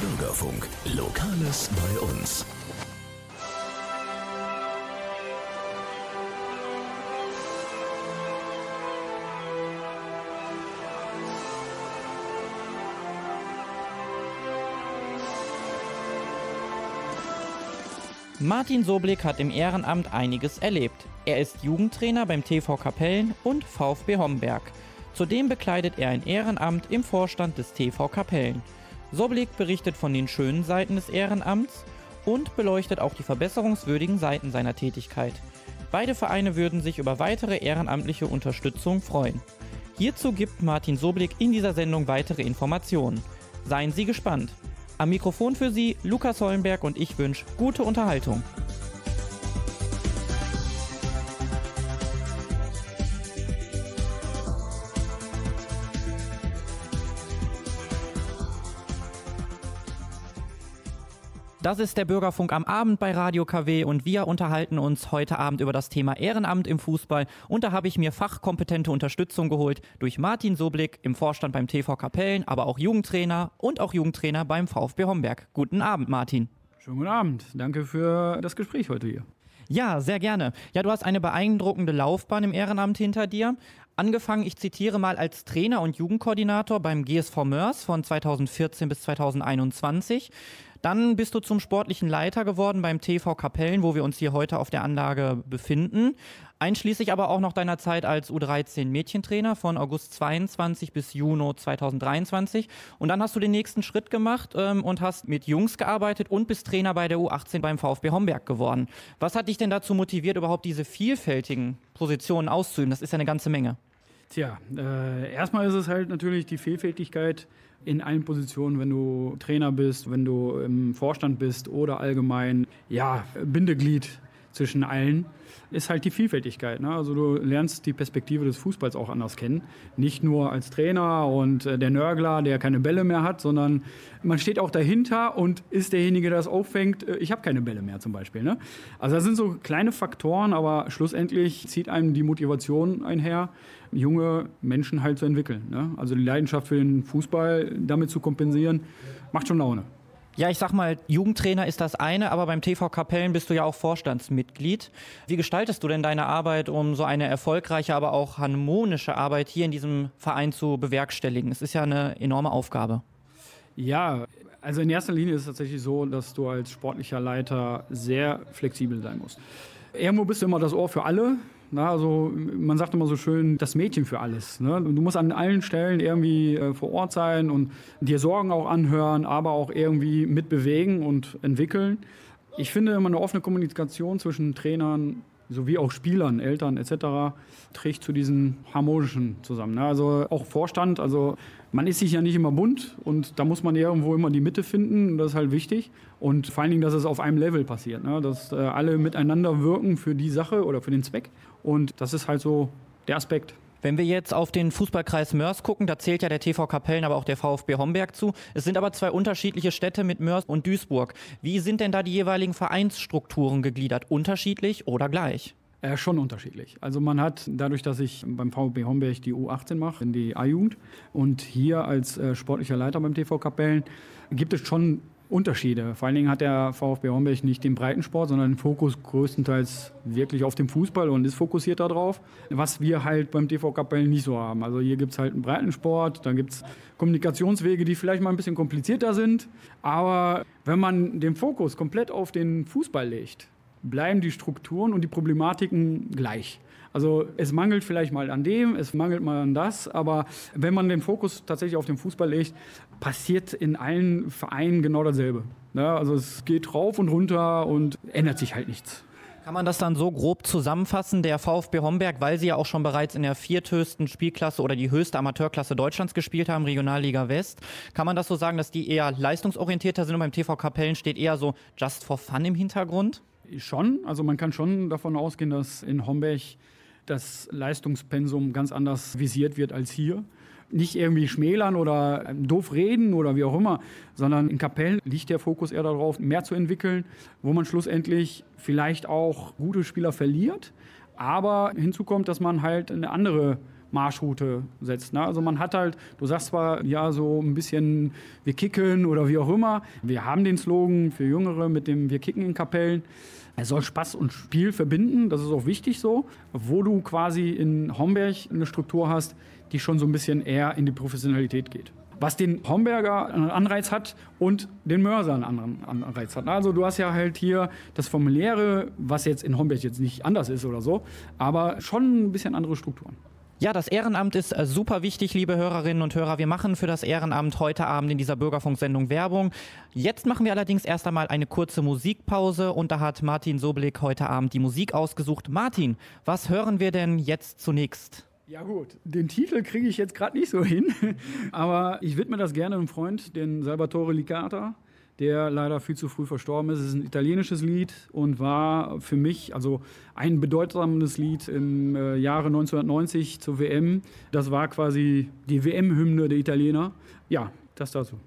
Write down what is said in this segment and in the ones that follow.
Bürgerfunk, Lokales bei uns. Martin Soblick hat im Ehrenamt einiges erlebt. Er ist Jugendtrainer beim TV Kapellen und VfB Homberg. Zudem bekleidet er ein Ehrenamt im Vorstand des TV Kapellen. Soblick berichtet von den schönen Seiten des Ehrenamts und beleuchtet auch die verbesserungswürdigen Seiten seiner Tätigkeit. Beide Vereine würden sich über weitere ehrenamtliche Unterstützung freuen. Hierzu gibt Martin Soblick in dieser Sendung weitere Informationen. Seien Sie gespannt. Am Mikrofon für Sie Lukas Hollenberg und ich wünsche gute Unterhaltung. Das ist der Bürgerfunk am Abend bei Radio KW und wir unterhalten uns heute Abend über das Thema Ehrenamt im Fußball und da habe ich mir fachkompetente Unterstützung geholt durch Martin Soblick im Vorstand beim TV Kapellen, aber auch Jugendtrainer und auch Jugendtrainer beim VfB Homberg. Guten Abend, Martin. Schönen guten Abend. Danke für das Gespräch heute hier. Ja, sehr gerne. Ja, du hast eine beeindruckende Laufbahn im Ehrenamt hinter dir. Angefangen, ich zitiere mal, als Trainer und Jugendkoordinator beim GSV Mörs von 2014 bis 2021. Dann bist du zum sportlichen Leiter geworden beim TV Kapellen, wo wir uns hier heute auf der Anlage befinden. Einschließlich aber auch noch deiner Zeit als U13 Mädchentrainer von August 22 bis Juni 2023. Und dann hast du den nächsten Schritt gemacht ähm, und hast mit Jungs gearbeitet und bist Trainer bei der U18 beim VfB Homberg geworden. Was hat dich denn dazu motiviert, überhaupt diese vielfältigen Positionen auszuüben? Das ist ja eine ganze Menge. Tja, äh, erstmal ist es halt natürlich die Vielfältigkeit in allen Positionen, wenn du Trainer bist, wenn du im Vorstand bist oder allgemein, ja, Bindeglied zwischen allen ist halt die Vielfältigkeit. Ne? Also du lernst die Perspektive des Fußballs auch anders kennen. Nicht nur als Trainer und äh, der Nörgler, der keine Bälle mehr hat, sondern man steht auch dahinter und ist derjenige, der das auffängt, äh, ich habe keine Bälle mehr zum Beispiel. Ne? Also das sind so kleine Faktoren, aber schlussendlich zieht einem die Motivation einher, junge Menschen halt zu entwickeln. Ne? Also die Leidenschaft für den Fußball damit zu kompensieren, macht schon Laune. Ja, ich sag mal, Jugendtrainer ist das eine, aber beim TV Kapellen bist du ja auch Vorstandsmitglied. Wie gestaltest du denn deine Arbeit, um so eine erfolgreiche, aber auch harmonische Arbeit hier in diesem Verein zu bewerkstelligen? Es ist ja eine enorme Aufgabe. Ja, also in erster Linie ist es tatsächlich so, dass du als sportlicher Leiter sehr flexibel sein musst. Irgendwo bist du immer das Ohr für alle. Na, also man sagt immer so schön, das Mädchen für alles. Ne? Du musst an allen Stellen irgendwie äh, vor Ort sein und dir Sorgen auch anhören, aber auch irgendwie mitbewegen und entwickeln. Ich finde immer eine offene Kommunikation zwischen Trainern sowie auch Spielern, Eltern etc. trägt zu diesen harmonischen zusammen. Ne? Also auch Vorstand, also man ist sich ja nicht immer bunt und da muss man irgendwo immer die Mitte finden, das ist halt wichtig. Und vor allen Dingen, dass es auf einem Level passiert, ne? dass äh, alle miteinander wirken für die Sache oder für den Zweck. Und das ist halt so der Aspekt. Wenn wir jetzt auf den Fußballkreis Mörs gucken, da zählt ja der TV Kapellen, aber auch der VfB Homberg zu. Es sind aber zwei unterschiedliche Städte mit Mörs und Duisburg. Wie sind denn da die jeweiligen Vereinsstrukturen gegliedert? Unterschiedlich oder gleich? Äh, schon unterschiedlich. Also man hat dadurch, dass ich beim VfB Homberg die U18 mache, in die A-Jugend und hier als äh, sportlicher Leiter beim TV Kapellen, gibt es schon Unterschiede. Vor allen Dingen hat der VfB Homberg nicht den Breitensport, sondern den Fokus größtenteils wirklich auf dem Fußball und ist fokussiert darauf, was wir halt beim TV Kapellen nicht so haben. Also hier gibt es halt einen Breitensport, dann gibt es Kommunikationswege, die vielleicht mal ein bisschen komplizierter sind, aber wenn man den Fokus komplett auf den Fußball legt, bleiben die Strukturen und die Problematiken gleich. Also es mangelt vielleicht mal an dem, es mangelt mal an das, aber wenn man den Fokus tatsächlich auf den Fußball legt, passiert in allen Vereinen genau dasselbe. Ja, also es geht rauf und runter und ändert sich halt nichts. Kann man das dann so grob zusammenfassen? Der VfB Homberg, weil sie ja auch schon bereits in der vierthöchsten Spielklasse oder die höchste Amateurklasse Deutschlands gespielt haben, Regionalliga West, kann man das so sagen, dass die eher leistungsorientierter sind und beim TV Kapellen steht eher so just for fun im Hintergrund? Schon, also man kann schon davon ausgehen, dass in Homberg das Leistungspensum ganz anders visiert wird als hier. Nicht irgendwie schmälern oder doof reden oder wie auch immer, sondern in Kapellen liegt der Fokus eher darauf, mehr zu entwickeln, wo man schlussendlich vielleicht auch gute Spieler verliert, aber hinzu kommt, dass man halt eine andere Marschroute setzt. Ne? Also man hat halt, du sagst zwar ja so ein bisschen, wir kicken oder wie auch immer. Wir haben den Slogan für Jüngere mit dem Wir kicken in Kapellen. Er soll Spaß und Spiel verbinden, das ist auch wichtig so, wo du quasi in Homberg eine Struktur hast, die schon so ein bisschen eher in die Professionalität geht was den Homberger einen Anreiz hat und den Mörser einen anderen Anreiz hat. Also du hast ja halt hier das Familiäre, was jetzt in Homberg jetzt nicht anders ist oder so, aber schon ein bisschen andere Strukturen. Ja, das Ehrenamt ist äh, super wichtig, liebe Hörerinnen und Hörer. Wir machen für das Ehrenamt heute Abend in dieser Bürgerfunksendung Werbung. Jetzt machen wir allerdings erst einmal eine kurze Musikpause und da hat Martin Sobelik heute Abend die Musik ausgesucht. Martin, was hören wir denn jetzt zunächst? Ja gut, den Titel kriege ich jetzt gerade nicht so hin, aber ich widme das gerne einem Freund, den Salvatore Licata, der leider viel zu früh verstorben ist. Es ist ein italienisches Lied und war für mich also ein bedeutsames Lied im äh, Jahre 1990 zur WM. Das war quasi die WM-Hymne der Italiener. Ja, das dazu.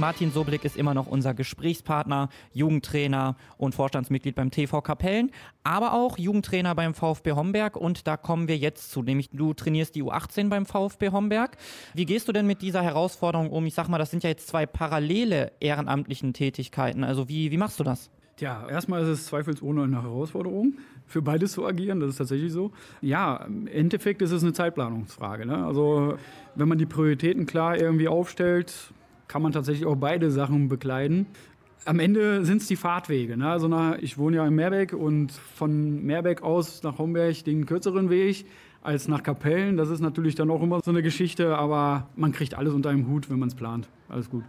Martin Soblick ist immer noch unser Gesprächspartner, Jugendtrainer und Vorstandsmitglied beim TV Kapellen, aber auch Jugendtrainer beim VfB Homberg und da kommen wir jetzt zu, nämlich du trainierst die U18 beim VfB Homberg. Wie gehst du denn mit dieser Herausforderung um? Ich sag mal, das sind ja jetzt zwei parallele ehrenamtlichen Tätigkeiten. Also wie, wie machst du das? Tja, erstmal ist es zweifelsohne eine Herausforderung, für beides zu agieren, das ist tatsächlich so. Ja, im Endeffekt ist es eine Zeitplanungsfrage. Ne? Also wenn man die Prioritäten klar irgendwie aufstellt, kann man tatsächlich auch beide Sachen bekleiden. am Ende sind es die Fahrtwege. Ne? Also nach, ich wohne ja in Meerbeck und von Meerbeck aus nach Homberg den kürzeren Weg als nach Kapellen. Das ist natürlich dann auch immer so eine Geschichte, aber man kriegt alles unter einem Hut, wenn man es plant. Alles gut.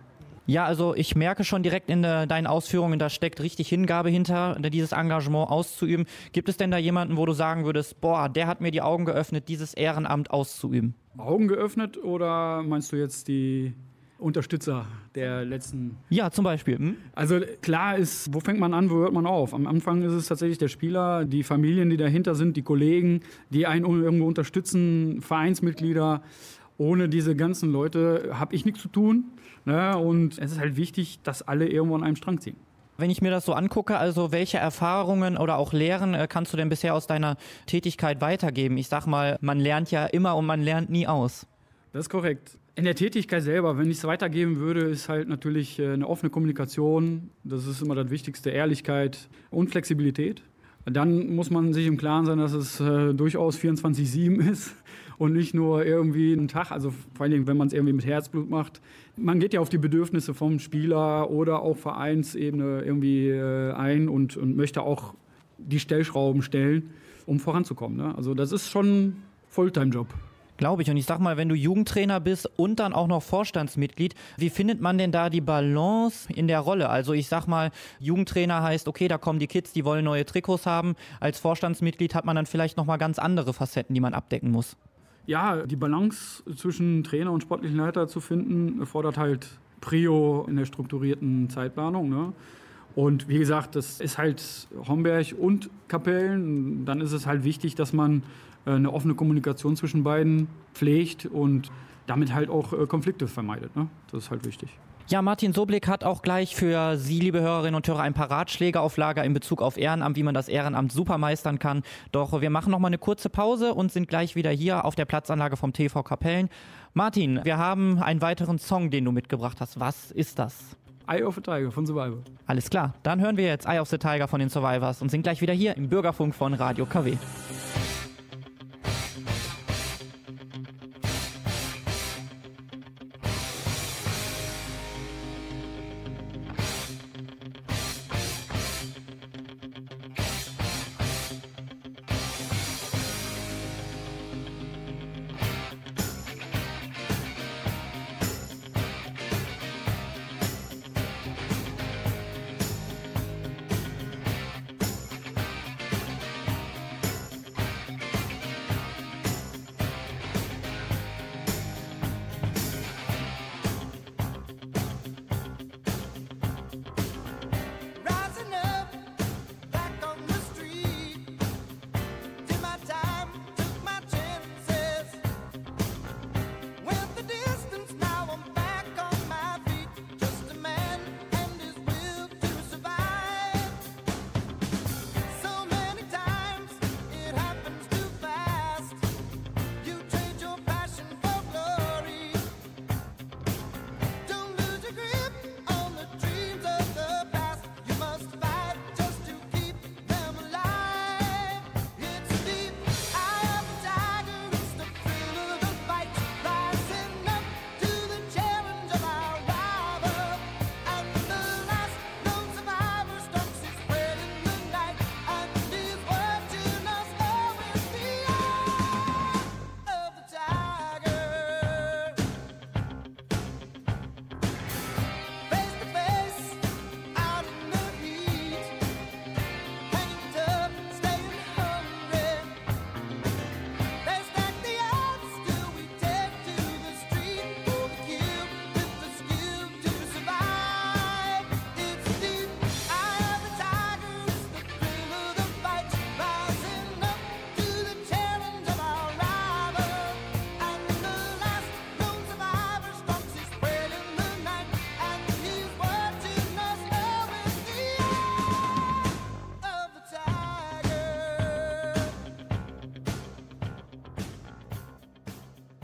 Ja, also ich merke schon direkt in de, deinen Ausführungen, da steckt richtig Hingabe hinter, dieses Engagement auszuüben. Gibt es denn da jemanden, wo du sagen würdest, boah, der hat mir die Augen geöffnet, dieses Ehrenamt auszuüben? Augen geöffnet oder meinst du jetzt die Unterstützer der letzten. Ja, zum Beispiel. Hm? Also klar ist, wo fängt man an, wo hört man auf? Am Anfang ist es tatsächlich der Spieler, die Familien, die dahinter sind, die Kollegen, die einen irgendwo unterstützen, Vereinsmitglieder. Ohne diese ganzen Leute habe ich nichts zu tun. Ne? Und es ist halt wichtig, dass alle irgendwo an einem Strang ziehen. Wenn ich mir das so angucke, also welche Erfahrungen oder auch Lehren äh, kannst du denn bisher aus deiner Tätigkeit weitergeben? Ich sag mal, man lernt ja immer und man lernt nie aus. Das ist korrekt. In der Tätigkeit selber, wenn ich es weitergeben würde, ist halt natürlich äh, eine offene Kommunikation. Das ist immer das Wichtigste, Ehrlichkeit und Flexibilität. Dann muss man sich im Klaren sein, dass es äh, durchaus 24-7 ist und nicht nur irgendwie ein Tag. Also vor allen Dingen, wenn man es irgendwie mit Herzblut macht. Man geht ja auf die Bedürfnisse vom Spieler oder auch Vereinsebene irgendwie äh, ein und, und möchte auch die Stellschrauben stellen, um voranzukommen. Ne? Also das ist schon ein Fulltime-Job. Glaube ich. Und ich sag mal, wenn du Jugendtrainer bist und dann auch noch Vorstandsmitglied, wie findet man denn da die Balance in der Rolle? Also ich sag mal, Jugendtrainer heißt, okay, da kommen die Kids, die wollen neue Trikots haben. Als Vorstandsmitglied hat man dann vielleicht nochmal ganz andere Facetten, die man abdecken muss. Ja, die Balance zwischen Trainer und sportlichen Leiter zu finden, erfordert halt Prio in der strukturierten Zeitplanung. Ne? Und wie gesagt, das ist halt Homberg und Kapellen. Dann ist es halt wichtig, dass man eine offene Kommunikation zwischen beiden pflegt und damit halt auch äh, Konflikte vermeidet. Ne? Das ist halt wichtig. Ja, Martin Soblick hat auch gleich für Sie, liebe Hörerinnen und Hörer, ein paar Ratschläge auf Lager in Bezug auf Ehrenamt, wie man das Ehrenamt super meistern kann. Doch wir machen noch mal eine kurze Pause und sind gleich wieder hier auf der Platzanlage vom TV Kapellen. Martin, wir haben einen weiteren Song, den du mitgebracht hast. Was ist das? Eye of the Tiger von Survivor. Alles klar, dann hören wir jetzt Eye of the Tiger von den Survivors und sind gleich wieder hier im Bürgerfunk von Radio KW.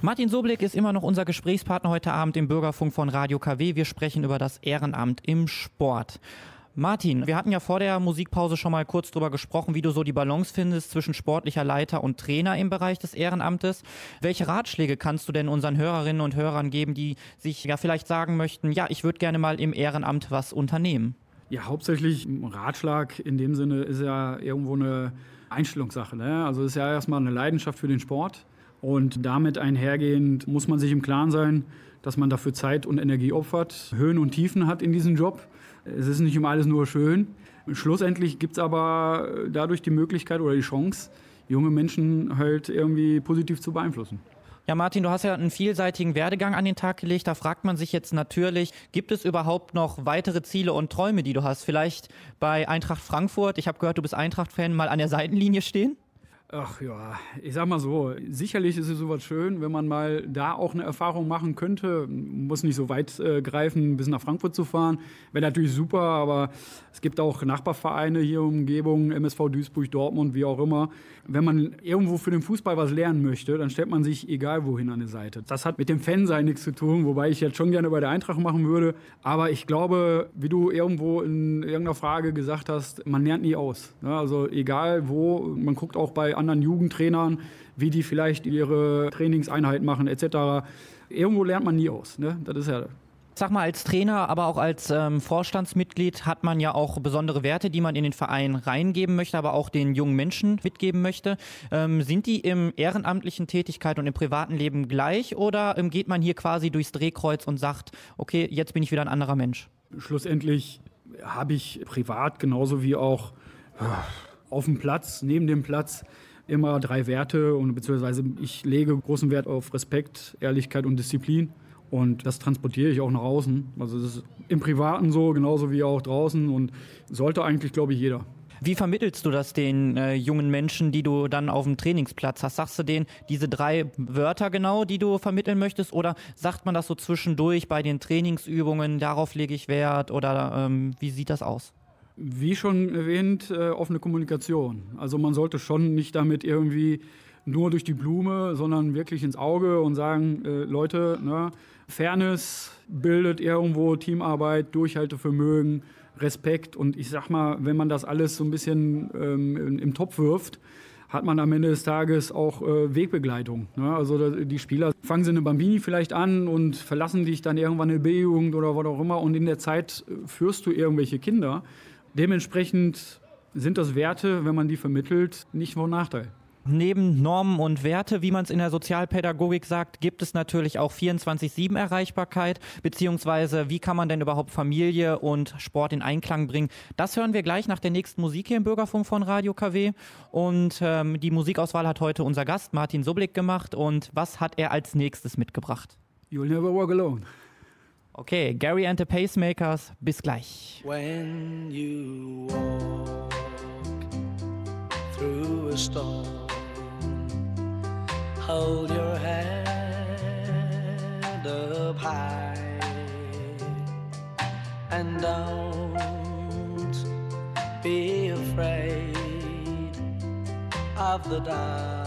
Martin Soblick ist immer noch unser Gesprächspartner heute Abend im Bürgerfunk von Radio KW. Wir sprechen über das Ehrenamt im Sport. Martin, wir hatten ja vor der Musikpause schon mal kurz darüber gesprochen, wie du so die Balance findest zwischen sportlicher Leiter und Trainer im Bereich des Ehrenamtes. Welche Ratschläge kannst du denn unseren Hörerinnen und Hörern geben, die sich ja vielleicht sagen möchten, ja, ich würde gerne mal im Ehrenamt was unternehmen? Ja, hauptsächlich ein Ratschlag in dem Sinne ist ja irgendwo eine Einstellungssache. Ne? Also ist ja erstmal eine Leidenschaft für den Sport. Und damit einhergehend muss man sich im Klaren sein, dass man dafür Zeit und Energie opfert, Höhen und Tiefen hat in diesem Job. Es ist nicht immer alles nur schön. Schlussendlich gibt es aber dadurch die Möglichkeit oder die Chance, junge Menschen halt irgendwie positiv zu beeinflussen. Ja, Martin, du hast ja einen vielseitigen Werdegang an den Tag gelegt. Da fragt man sich jetzt natürlich, gibt es überhaupt noch weitere Ziele und Träume, die du hast? Vielleicht bei Eintracht Frankfurt, ich habe gehört, du bist Eintracht-Fan, mal an der Seitenlinie stehen? Ach ja, ich sag mal so, sicherlich ist es sowas schön, wenn man mal da auch eine Erfahrung machen könnte. Muss nicht so weit äh, greifen, bis nach Frankfurt zu fahren. Wäre natürlich super, aber es gibt auch Nachbarvereine hier Umgebung, MSV Duisburg, Dortmund, wie auch immer. Wenn man irgendwo für den Fußball was lernen möchte, dann stellt man sich egal wohin an die Seite. Das hat mit dem Fansein nichts zu tun, wobei ich jetzt schon gerne bei der Eintracht machen würde. Aber ich glaube, wie du irgendwo in irgendeiner Frage gesagt hast, man lernt nie aus. Ja, also egal wo, man guckt auch bei anderen Jugendtrainern, wie die vielleicht ihre Trainingseinheit machen etc. Irgendwo lernt man nie aus. Ne? Das ist ja Sag mal, als Trainer, aber auch als ähm, Vorstandsmitglied hat man ja auch besondere Werte, die man in den Verein reingeben möchte, aber auch den jungen Menschen mitgeben möchte. Ähm, sind die im ehrenamtlichen Tätigkeit und im privaten Leben gleich oder ähm, geht man hier quasi durchs Drehkreuz und sagt, okay, jetzt bin ich wieder ein anderer Mensch? Schlussendlich habe ich privat genauso wie auch äh, auf dem Platz, neben dem Platz, immer drei Werte und beziehungsweise ich lege großen Wert auf Respekt, Ehrlichkeit und Disziplin. Und das transportiere ich auch nach außen. Also das ist im Privaten so, genauso wie auch draußen und sollte eigentlich, glaube ich, jeder. Wie vermittelst du das den äh, jungen Menschen, die du dann auf dem Trainingsplatz hast? Sagst du denen diese drei Wörter genau, die du vermitteln möchtest? Oder sagt man das so zwischendurch bei den Trainingsübungen, darauf lege ich Wert? Oder ähm, wie sieht das aus? Wie schon erwähnt, äh, offene Kommunikation. Also man sollte schon nicht damit irgendwie nur durch die Blume, sondern wirklich ins Auge und sagen, äh, Leute, ne, Fairness bildet irgendwo Teamarbeit, Durchhaltevermögen, Respekt und ich sag mal, wenn man das alles so ein bisschen ähm, im Topf wirft, hat man am Ende des Tages auch äh, Wegbegleitung. Ne? Also die Spieler fangen sie eine Bambini vielleicht an und verlassen dich dann irgendwann eine B-Jugend oder was auch immer und in der Zeit äh, führst du irgendwelche Kinder. Dementsprechend sind das Werte, wenn man die vermittelt, nicht von Nachteil. Neben Normen und Werte, wie man es in der Sozialpädagogik sagt, gibt es natürlich auch 24-7 Erreichbarkeit, beziehungsweise wie kann man denn überhaupt Familie und Sport in Einklang bringen. Das hören wir gleich nach der nächsten Musik hier im Bürgerfunk von Radio KW. Und ähm, die Musikauswahl hat heute unser Gast Martin Sublik gemacht. Und was hat er als nächstes mitgebracht? You'll never walk alone. Okay, Gary and the Pacemakers, bis gleich. When you walk through a storm hold your head up high and don't be afraid of the dark.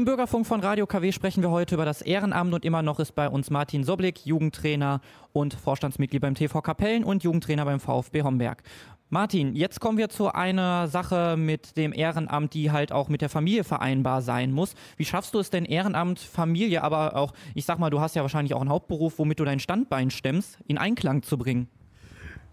Im Bürgerfunk von Radio KW sprechen wir heute über das Ehrenamt und immer noch ist bei uns Martin Soblik, Jugendtrainer und Vorstandsmitglied beim TV Kapellen und Jugendtrainer beim VfB Homberg. Martin, jetzt kommen wir zu einer Sache mit dem Ehrenamt, die halt auch mit der Familie vereinbar sein muss. Wie schaffst du es denn Ehrenamt, Familie, aber auch, ich sag mal, du hast ja wahrscheinlich auch einen Hauptberuf, womit du dein Standbein stemmst, in Einklang zu bringen?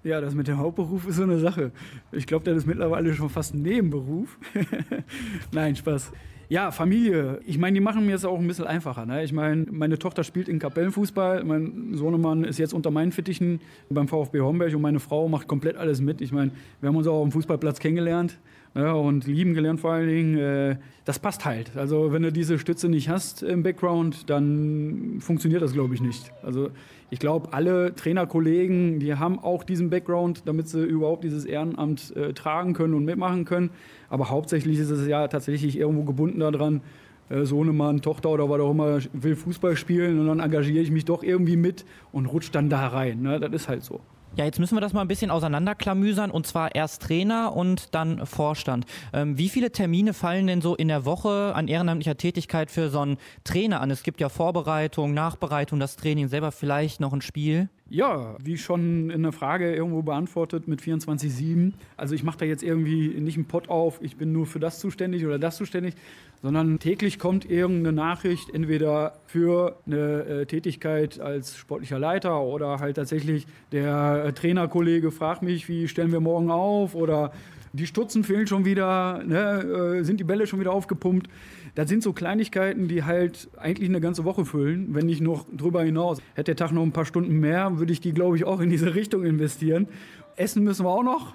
Ja, das mit dem Hauptberuf ist so eine Sache. Ich glaube, das ist mittlerweile schon fast ein Nebenberuf. Nein, Spaß. Ja, Familie. Ich meine, die machen mir es auch ein bisschen einfacher. Ne? Ich meine, meine Tochter spielt in Kapellenfußball. Mein Sohnemann ist jetzt unter meinen Fittichen beim VfB Homberg und meine Frau macht komplett alles mit. Ich meine, wir haben uns auch auf dem Fußballplatz kennengelernt ja, und lieben gelernt vor allen Dingen. Äh, das passt halt. Also, wenn du diese Stütze nicht hast im Background, dann funktioniert das, glaube ich, nicht. Also, ich glaube, alle Trainerkollegen, die haben auch diesen Background, damit sie überhaupt dieses Ehrenamt äh, tragen können und mitmachen können. Aber hauptsächlich ist es ja tatsächlich irgendwo gebunden daran, äh, Sohnemann, Tochter oder was auch immer will Fußball spielen und dann engagiere ich mich doch irgendwie mit und rutsche dann da rein. Ne? Das ist halt so. Ja, jetzt müssen wir das mal ein bisschen auseinanderklamüsern und zwar erst Trainer und dann Vorstand. Ähm, wie viele Termine fallen denn so in der Woche an ehrenamtlicher Tätigkeit für so einen Trainer an? Es gibt ja Vorbereitung, Nachbereitung, das Training selber vielleicht noch ein Spiel. Ja, wie schon in der Frage irgendwo beantwortet mit 24-7. Also ich mache da jetzt irgendwie nicht einen Pott auf, ich bin nur für das zuständig oder das zuständig, sondern täglich kommt irgendeine Nachricht, entweder für eine äh, Tätigkeit als sportlicher Leiter oder halt tatsächlich der äh, Trainerkollege fragt mich, wie stellen wir morgen auf oder die Stutzen fehlen schon wieder, ne, äh, sind die Bälle schon wieder aufgepumpt. Das sind so Kleinigkeiten, die halt eigentlich eine ganze Woche füllen, wenn nicht noch drüber hinaus. Hätte der Tag noch ein paar Stunden mehr, würde ich die, glaube ich, auch in diese Richtung investieren. Essen müssen wir auch noch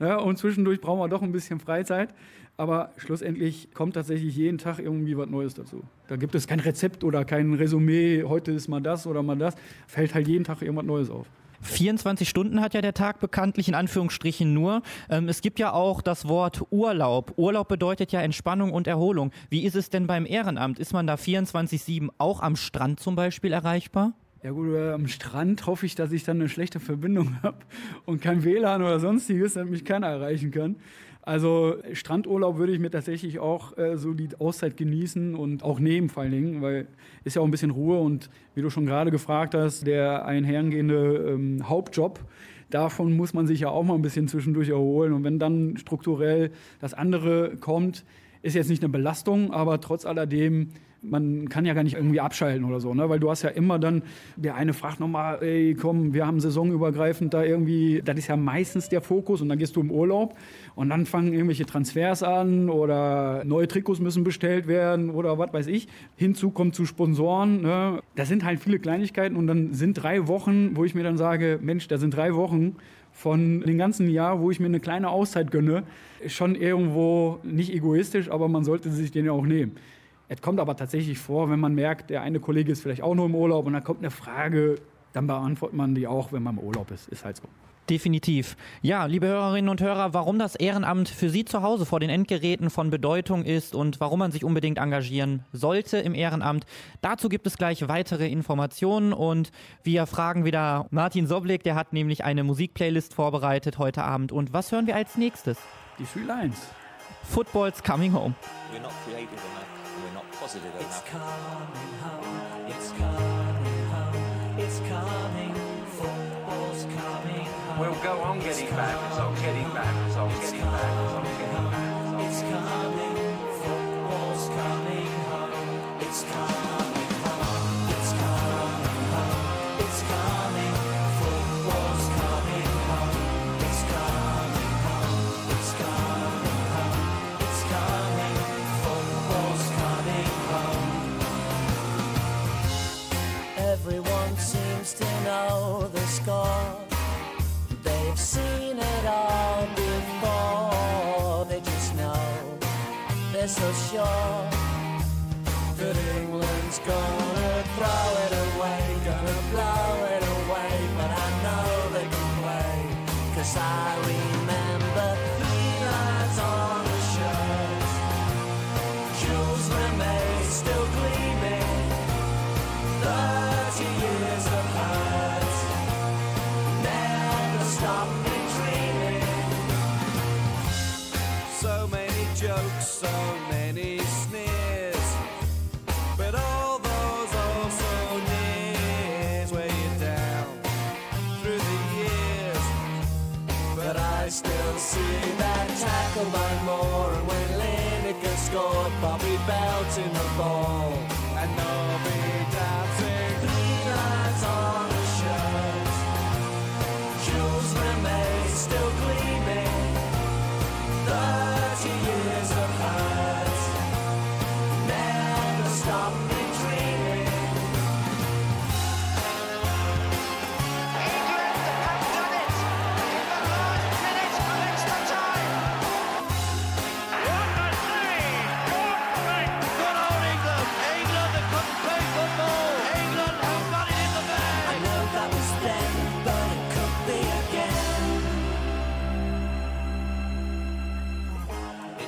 ja, und zwischendurch brauchen wir doch ein bisschen Freizeit. Aber schlussendlich kommt tatsächlich jeden Tag irgendwie was Neues dazu. Da gibt es kein Rezept oder kein Resümee, heute ist mal das oder mal das. Fällt halt jeden Tag irgendwas Neues auf. 24 Stunden hat ja der Tag bekanntlich in Anführungsstrichen nur. Ähm, es gibt ja auch das Wort Urlaub. Urlaub bedeutet ja Entspannung und Erholung. Wie ist es denn beim Ehrenamt? Ist man da 24-7 auch am Strand zum Beispiel erreichbar? Ja gut, äh, am Strand hoffe ich, dass ich dann eine schlechte Verbindung habe und kein WLAN oder sonstiges, damit mich keiner erreichen kann. Also Strandurlaub würde ich mir tatsächlich auch äh, so die Auszeit genießen und auch nehmen vor allen Dingen, weil ist ja auch ein bisschen Ruhe und wie du schon gerade gefragt hast, der einhergehende ähm, Hauptjob, davon muss man sich ja auch mal ein bisschen zwischendurch erholen. Und wenn dann strukturell das andere kommt, ist jetzt nicht eine Belastung, aber trotz alledem man kann ja gar nicht irgendwie abschalten oder so, ne? weil du hast ja immer dann, der eine fragt nochmal, ey komm, wir haben saisonübergreifend da irgendwie, das ist ja meistens der Fokus und dann gehst du im Urlaub und dann fangen irgendwelche Transfers an oder neue Trikots müssen bestellt werden oder was weiß ich. Hinzu kommt zu Sponsoren. Ne? Das sind halt viele Kleinigkeiten und dann sind drei Wochen, wo ich mir dann sage, Mensch, da sind drei Wochen, von dem ganzen Jahr, wo ich mir eine kleine Auszeit gönne, schon irgendwo nicht egoistisch, aber man sollte sich den ja auch nehmen. Es kommt aber tatsächlich vor, wenn man merkt, der eine Kollege ist vielleicht auch nur im Urlaub und dann kommt eine Frage, dann beantwortet man die auch, wenn man im Urlaub ist. Ist halt so. Definitiv. Ja, liebe Hörerinnen und Hörer, warum das Ehrenamt für Sie zu Hause vor den Endgeräten von Bedeutung ist und warum man sich unbedingt engagieren sollte im Ehrenamt, dazu gibt es gleich weitere Informationen und wir fragen wieder Martin Soblik, der hat nämlich eine Musikplaylist vorbereitet heute Abend. Und was hören wir als nächstes? Die Three Lions. Football's Coming Home. We're not creative enough. Positive It's enough. coming home, it's coming home, it's coming, football's coming home. We'll go on getting back, it's on getting back, it's on It's getting back, it's on getting back. it's coming, football's coming home, it's coming so scored, Bobby Belt in the ball,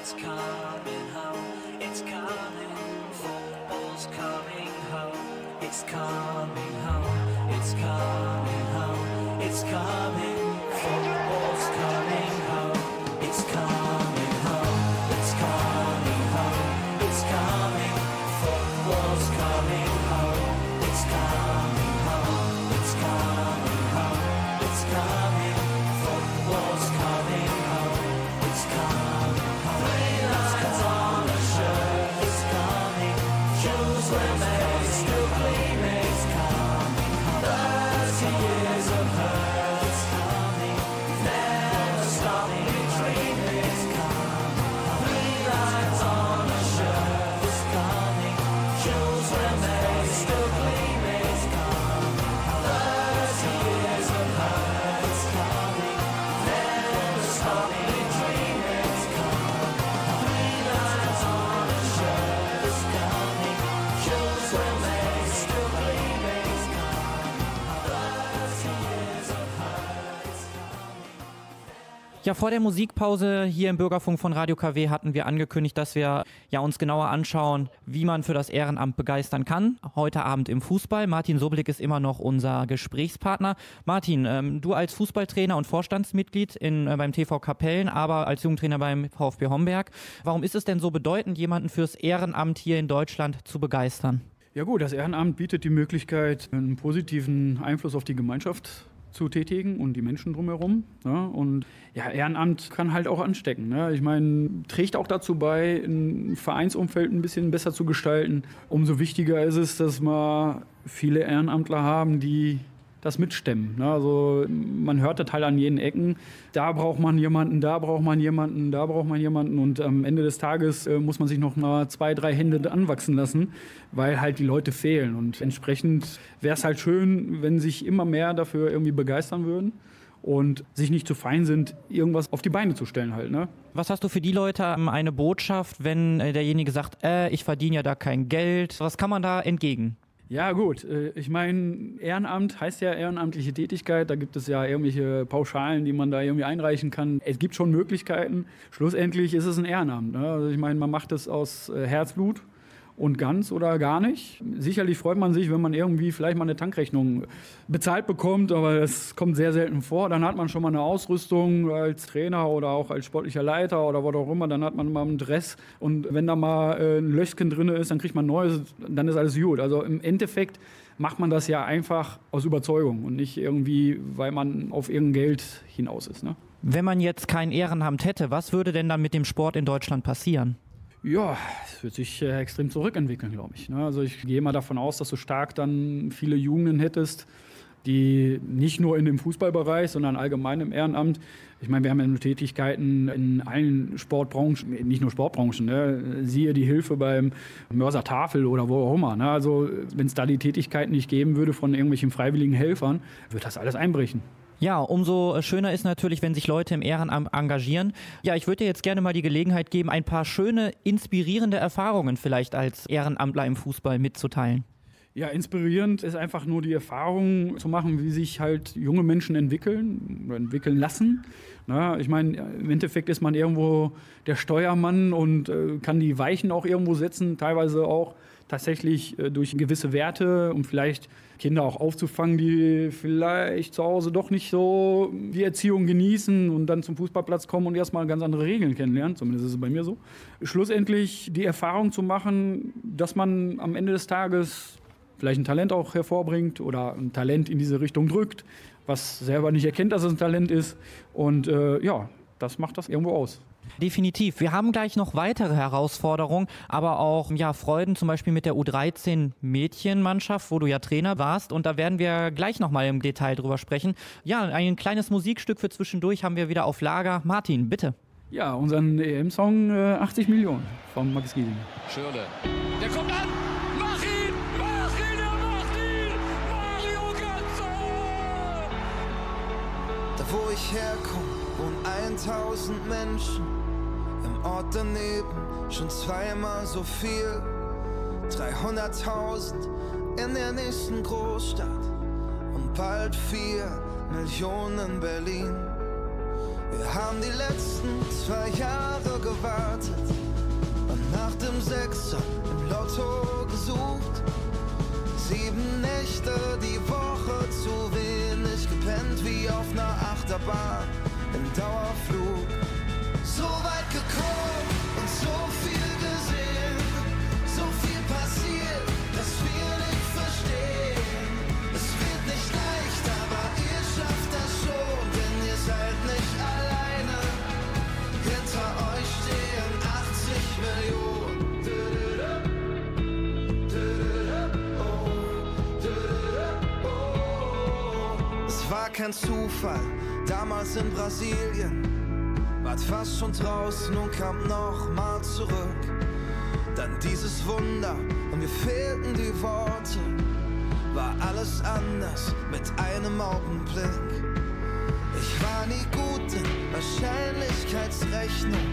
It's coming home, it's coming, football's coming home, it's coming home, it's coming home, it's coming, football's coming Ja, vor der Musikpause hier im Bürgerfunk von Radio KW hatten wir angekündigt, dass wir ja uns genauer anschauen, wie man für das Ehrenamt begeistern kann. Heute Abend im Fußball. Martin Soblick ist immer noch unser Gesprächspartner. Martin, ähm, du als Fußballtrainer und Vorstandsmitglied in, äh, beim TV Kapellen, aber als Jugendtrainer beim VfB Homberg. Warum ist es denn so bedeutend, jemanden fürs Ehrenamt hier in Deutschland zu begeistern? Ja gut, das Ehrenamt bietet die Möglichkeit, einen positiven Einfluss auf die Gemeinschaft zu tätigen und die Menschen drumherum. Ja, und ja, Ehrenamt kann halt auch anstecken. Ne? Ich meine, trägt auch dazu bei, ein Vereinsumfeld ein bisschen besser zu gestalten. Umso wichtiger ist es, dass wir viele Ehrenamtler haben, die das mitstemmen. Ne? Also man hört das halt an jeden Ecken. Da braucht man jemanden, da braucht man jemanden, da braucht man jemanden. Und am Ende des Tages äh, muss man sich noch mal zwei, drei Hände anwachsen lassen, weil halt die Leute fehlen. Und entsprechend wäre es halt schön, wenn sich immer mehr dafür irgendwie begeistern würden und sich nicht zu fein sind, irgendwas auf die Beine zu stellen halt. Ne? Was hast du für die Leute ähm, eine Botschaft, wenn äh, derjenige sagt, äh, ich verdiene ja da kein Geld? Was kann man da entgegen? Ja, gut. äh, Ich meine, Ehrenamt heißt ja ehrenamtliche Tätigkeit. Da gibt es ja irgendwelche Pauschalen, die man da irgendwie einreichen kann. Es gibt schon Möglichkeiten. Schlussendlich ist es ein Ehrenamt. Ne? Also ich meine, man macht es aus äh, Herzblut und ganz oder gar nicht. Sicherlich freut man sich, wenn man irgendwie vielleicht mal eine Tankrechnung bezahlt bekommt, aber das kommt sehr selten vor. Dann hat man schon mal eine Ausrüstung als Trainer oder auch als sportlicher Leiter oder was auch immer. Dann hat man mal einen Dress und wenn da mal äh, ein Löchchen drin ist, dann kriegt man neues, dann ist alles gut. Also im Endeffekt macht man das ja einfach aus Überzeugung und nicht irgendwie, weil man auf irgendein Geld hinaus ist. Ne? Wenn man jetzt kein Ehrenamt hätte, was würde denn dann mit dem Sport in Deutschland passieren? Ja, es wird sich äh, extrem zurückentwickeln, glaube ich. Ne? Also ich gehe mal davon aus, dass du stark dann viele Jugenden hättest, die nicht nur in dem Fußballbereich, sondern allgemein im Ehrenamt. Ich meine, wir haben ja nur Tätigkeiten in allen Sportbranchen, nicht nur Sportbranchen. Ne? Siehe die Hilfe beim Mörser Tafel oder wo auch immer. Ne? Also wenn es da die Tätigkeiten nicht geben würde von irgendwelchen freiwilligen Helfern, wird das alles einbrechen. Ja, umso schöner ist natürlich, wenn sich Leute im Ehrenamt engagieren. Ja, ich würde dir jetzt gerne mal die Gelegenheit geben, ein paar schöne, inspirierende Erfahrungen vielleicht als Ehrenamtler im Fußball mitzuteilen. Ja, inspirierend ist einfach nur die Erfahrung zu machen, wie sich halt junge Menschen entwickeln oder entwickeln lassen. Na, ich meine, im Endeffekt ist man irgendwo der Steuermann und äh, kann die Weichen auch irgendwo setzen, teilweise auch tatsächlich äh, durch gewisse Werte, um vielleicht Kinder auch aufzufangen, die vielleicht zu Hause doch nicht so die Erziehung genießen und dann zum Fußballplatz kommen und erstmal ganz andere Regeln kennenlernen. Zumindest ist es bei mir so. Schlussendlich die Erfahrung zu machen, dass man am Ende des Tages vielleicht ein Talent auch hervorbringt oder ein Talent in diese Richtung drückt, was selber nicht erkennt, dass es ein Talent ist. Und äh, ja, das macht das irgendwo aus. Definitiv. Wir haben gleich noch weitere Herausforderungen, aber auch ja, Freuden zum Beispiel mit der U13 Mädchenmannschaft, wo du ja Trainer warst. Und da werden wir gleich nochmal im Detail drüber sprechen. Ja, ein kleines Musikstück für zwischendurch haben wir wieder auf Lager. Martin, bitte. Ja, unseren EM-Song äh, 80 Millionen von Max Giesing. Schirle. Der kommt an! Mach ihn! Mach ihn! Er macht ihn! Mario Götze! Da wo ich herkomme, wohnen 1000 Menschen. Ort daneben schon zweimal so viel. 300.000 in der nächsten Großstadt. Und bald 4 Millionen in Berlin. Wir haben die letzten zwei Jahre gewartet und nach dem Sechser im Lotto gesucht. Sieben Nächte die Woche zu wenig gepennt wie auf einer Achterbahn im Dauerflug. So weit gekommen und so viel gesehen, so viel passiert, dass wir nicht verstehen. Es wird nicht leicht, aber ihr schafft das schon, denn ihr seid nicht alleine. Hinter euch stehen 80 Millionen. Es war kein Zufall, damals in Brasilien. Wart fast schon draußen und kam noch mal zurück. Dann dieses Wunder und mir fehlten die Worte. War alles anders mit einem Augenblick. Ich war nie gut in Wahrscheinlichkeitsrechnung.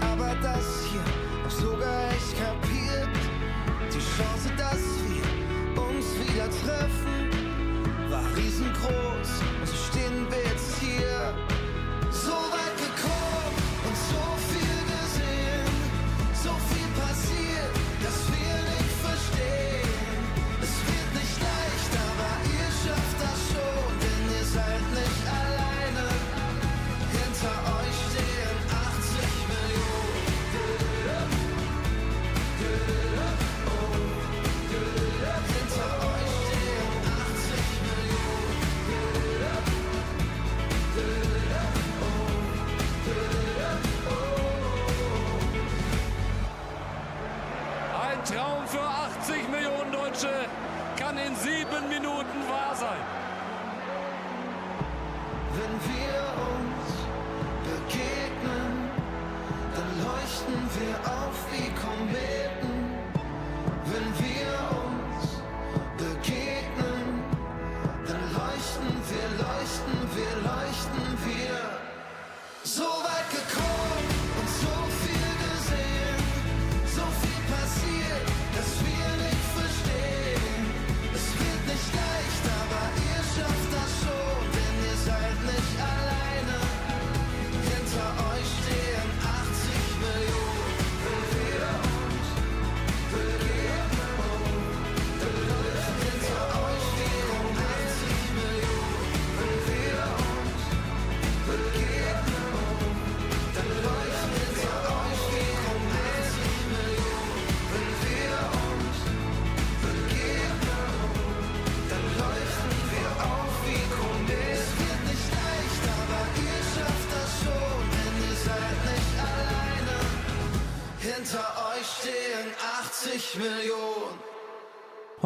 Aber das hier hab sogar ich kapiert. Die Chance, dass wir uns wieder treffen, war riesengroß. Und wir auf wie Kometen.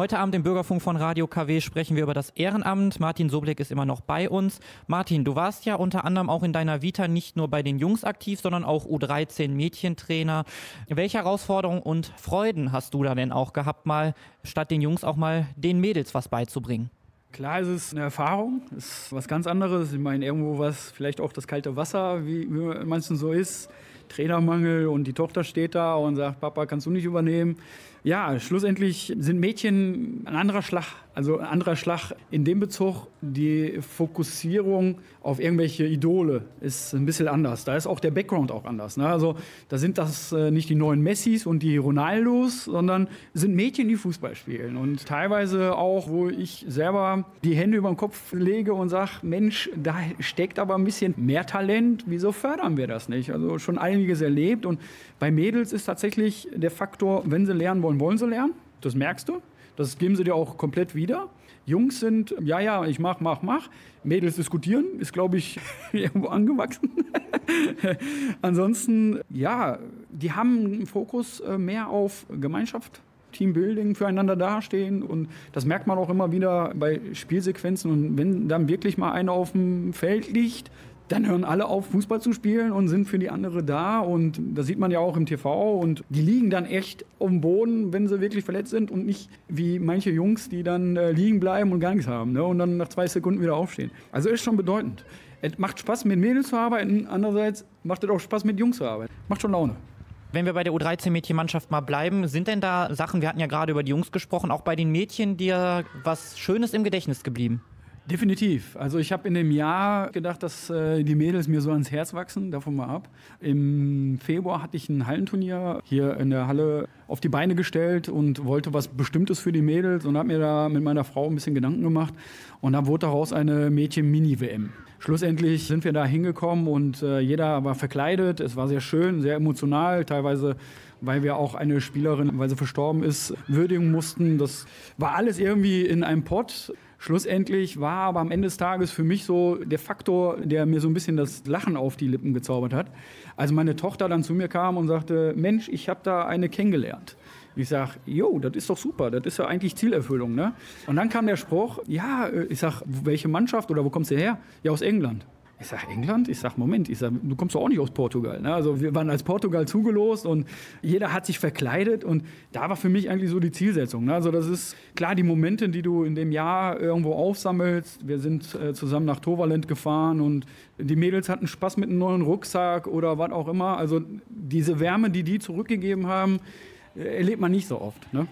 Heute Abend im Bürgerfunk von Radio KW sprechen wir über das Ehrenamt. Martin Soblik ist immer noch bei uns. Martin, du warst ja unter anderem auch in deiner Vita nicht nur bei den Jungs aktiv, sondern auch U13 Mädchentrainer. Welche Herausforderungen und Freuden hast du da denn auch gehabt, mal statt den Jungs auch mal den Mädels was beizubringen? Klar ist es eine Erfahrung, ist was ganz anderes. Ich meine, irgendwo was, vielleicht auch das kalte Wasser, wie manchen so ist. Trainermangel und die Tochter steht da und sagt, Papa, kannst du nicht übernehmen? Ja, schlussendlich sind Mädchen ein anderer Schlag. Also ein anderer Schlag in dem Bezug, die Fokussierung auf irgendwelche Idole ist ein bisschen anders. Da ist auch der Background auch anders. Ne? Also da sind das äh, nicht die neuen Messis und die Ronaldos, sondern sind Mädchen, die Fußball spielen. Und teilweise auch, wo ich selber die Hände über den Kopf lege und sage, Mensch, da steckt aber ein bisschen mehr Talent. Wieso fördern wir das nicht? Also schon einiges erlebt. Und bei Mädels ist tatsächlich der Faktor, wenn sie lernen wollen, wollen sie lernen. Das merkst du. Das geben sie dir auch komplett wieder. Jungs sind, ja, ja, ich mach, mach, mach. Mädels diskutieren, ist, glaube ich, irgendwo angewachsen. Ansonsten, ja, die haben einen Fokus äh, mehr auf Gemeinschaft, Teambuilding, füreinander dastehen. Und das merkt man auch immer wieder bei Spielsequenzen. Und wenn dann wirklich mal einer auf dem Feld liegt, dann hören alle auf, Fußball zu spielen und sind für die andere da. Und das sieht man ja auch im TV. Und die liegen dann echt auf dem Boden, wenn sie wirklich verletzt sind und nicht wie manche Jungs, die dann äh, liegen bleiben und gar nichts haben ne? und dann nach zwei Sekunden wieder aufstehen. Also ist schon bedeutend. Es macht Spaß, mit Mädels zu arbeiten. Andererseits macht es auch Spaß, mit Jungs zu arbeiten. Macht schon Laune. Wenn wir bei der U13-Mädchenmannschaft mal bleiben, sind denn da Sachen, wir hatten ja gerade über die Jungs gesprochen, auch bei den Mädchen dir was Schönes im Gedächtnis geblieben? Definitiv. Also ich habe in dem Jahr gedacht, dass äh, die Mädels mir so ans Herz wachsen, davon mal ab. Im Februar hatte ich ein Hallenturnier hier in der Halle auf die Beine gestellt und wollte was Bestimmtes für die Mädels und habe mir da mit meiner Frau ein bisschen Gedanken gemacht. Und da wurde daraus eine Mädchen-Mini-WM. Schlussendlich sind wir da hingekommen und äh, jeder war verkleidet. Es war sehr schön, sehr emotional, teilweise weil wir auch eine Spielerin, weil sie verstorben ist, würdigen mussten. Das war alles irgendwie in einem Pott. Schlussendlich war aber am Ende des Tages für mich so der Faktor, der mir so ein bisschen das Lachen auf die Lippen gezaubert hat. Als meine Tochter dann zu mir kam und sagte, Mensch, ich habe da eine kennengelernt. Ich sage, jo, das ist doch super, das ist ja eigentlich Zielerfüllung. Ne? Und dann kam der Spruch, ja, äh, ich sage, welche Mannschaft oder wo kommst du her? Ja, aus England. Ich sage, England? Ich sage, Moment, ich sag, du kommst doch auch nicht aus Portugal. Ne? Also wir waren als Portugal zugelost und jeder hat sich verkleidet und da war für mich eigentlich so die Zielsetzung. Ne? Also das ist klar die Momente, die du in dem Jahr irgendwo aufsammelst. Wir sind äh, zusammen nach Toverland gefahren und die Mädels hatten Spaß mit einem neuen Rucksack oder was auch immer. Also diese Wärme, die die zurückgegeben haben, äh, erlebt man nicht so oft. Ne?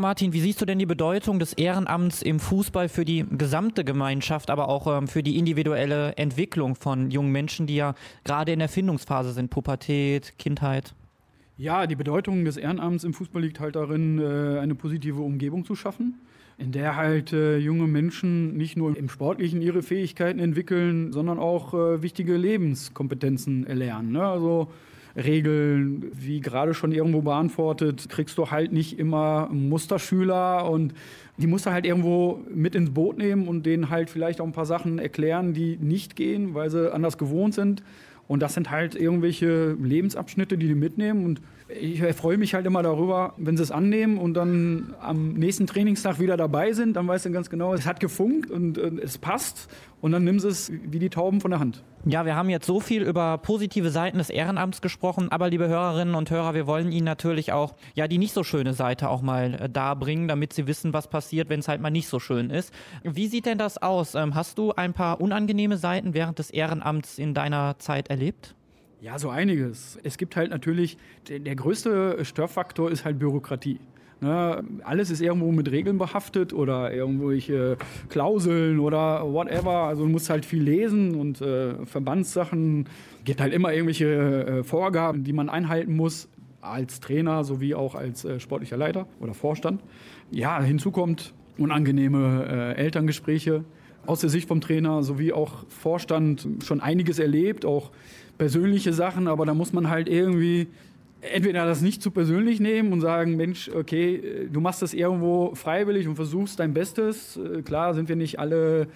Martin, wie siehst du denn die Bedeutung des Ehrenamts im Fußball für die gesamte Gemeinschaft, aber auch ähm, für die individuelle Entwicklung von jungen Menschen, die ja gerade in der Findungsphase sind, Pubertät, Kindheit? Ja, die Bedeutung des Ehrenamts im Fußball liegt halt darin, äh, eine positive Umgebung zu schaffen, in der halt äh, junge Menschen nicht nur im Sportlichen ihre Fähigkeiten entwickeln, sondern auch äh, wichtige Lebenskompetenzen erlernen. Ne? Also Regeln, wie gerade schon irgendwo beantwortet, kriegst du halt nicht immer Musterschüler und die musst du halt irgendwo mit ins Boot nehmen und denen halt vielleicht auch ein paar Sachen erklären, die nicht gehen, weil sie anders gewohnt sind. Und das sind halt irgendwelche Lebensabschnitte, die die mitnehmen. Und ich freue mich halt immer darüber, wenn sie es annehmen und dann am nächsten Trainingstag wieder dabei sind. Dann weißt du ganz genau, es hat gefunkt und äh, es passt. Und dann nimmst du es wie die Tauben von der Hand. Ja, wir haben jetzt so viel über positive Seiten des Ehrenamts gesprochen, aber liebe Hörerinnen und Hörer, wir wollen Ihnen natürlich auch ja die nicht so schöne Seite auch mal äh, darbringen, damit Sie wissen, was passiert, wenn es halt mal nicht so schön ist. Wie sieht denn das aus? Ähm, hast du ein paar unangenehme Seiten während des Ehrenamts in deiner Zeit erlebt? Ja, so einiges. Es gibt halt natürlich, der, größte Störfaktor ist halt Bürokratie. Ne, alles ist irgendwo mit Regeln behaftet oder irgendwelche Klauseln oder whatever. Also du musst halt viel lesen und äh, Verbandssachen. Gibt halt immer irgendwelche äh, Vorgaben, die man einhalten muss als Trainer sowie auch als äh, sportlicher Leiter oder Vorstand. Ja, hinzu kommt unangenehme äh, Elterngespräche aus der Sicht vom Trainer sowie auch Vorstand schon einiges erlebt, auch persönliche Sachen, aber da muss man halt irgendwie entweder das nicht zu persönlich nehmen und sagen, Mensch, okay, du machst das irgendwo freiwillig und versuchst dein Bestes. Äh, Klar sind wir nicht alle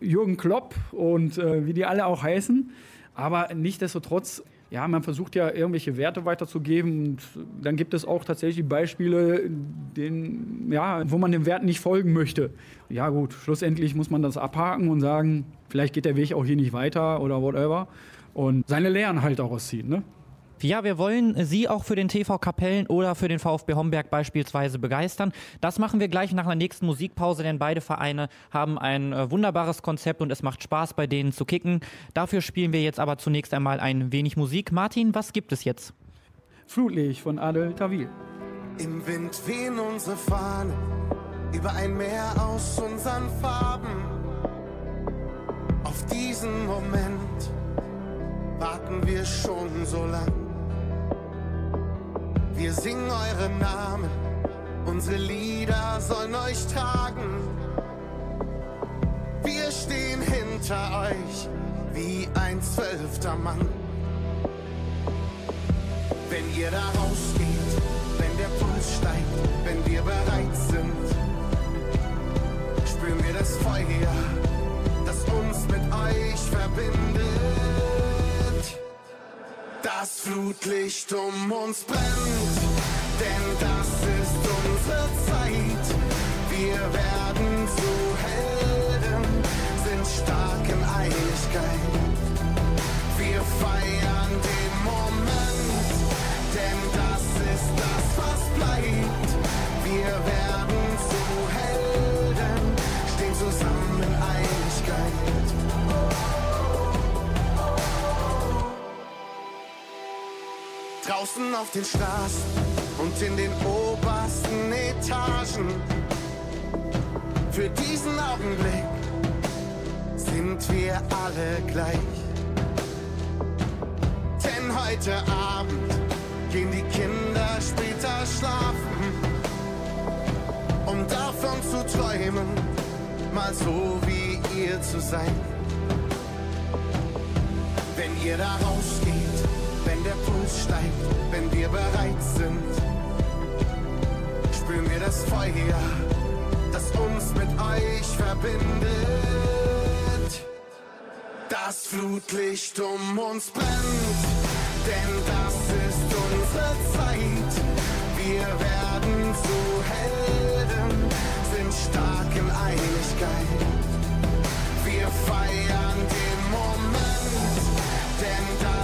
Jürgen Klopp und äh, wie die alle auch heißen, aber nichtsdestotrotz, ja, man versucht ja irgendwelche Werte weiterzugeben und dann gibt es auch tatsächlich Beispiele, den, ja, wo man den Werten nicht folgen möchte. Ja gut, schlussendlich muss man das abhaken und sagen, vielleicht geht der Weg auch hier nicht weiter oder whatever und seine Lehren halt auch ausziehen. Ne? Ja, wir wollen Sie auch für den TV Kapellen oder für den VfB Homberg beispielsweise begeistern. Das machen wir gleich nach einer nächsten Musikpause, denn beide Vereine haben ein äh, wunderbares Konzept und es macht Spaß, bei denen zu kicken. Dafür spielen wir jetzt aber zunächst einmal ein wenig Musik. Martin, was gibt es jetzt? Flutlicht von Adel Tawil. Im Wind wehen unsere Fahnen über ein Meer aus unseren Farben. Auf diesen Moment warten wir schon so lang. Wir singen eure Namen, unsere Lieder sollen euch tragen. Wir stehen hinter euch wie ein zwölfter Mann. Wenn ihr da rausgeht, wenn der Puls steigt, wenn wir bereit sind, spüren wir das Feuer, das uns mit euch verbindet. Das Flutlicht um uns brennt, denn das ist unsere Zeit. Wir werden zu Helden, sind stark in Einigkeit. Wir feiern den Moment, denn das ist das, was bleibt. Draußen auf den Straßen und in den obersten Etagen. Für diesen Augenblick sind wir alle gleich. Denn heute Abend gehen die Kinder später schlafen, um davon zu träumen, mal so wie ihr zu sein. Wenn ihr da rausgeht, der Puls steigt, wenn wir bereit sind, spüren wir das Feuer, das uns mit euch verbindet. Das Flutlicht um uns brennt, denn das ist unsere Zeit. Wir werden zu Helden, sind stark in Einigkeit. Wir feiern den Moment, denn das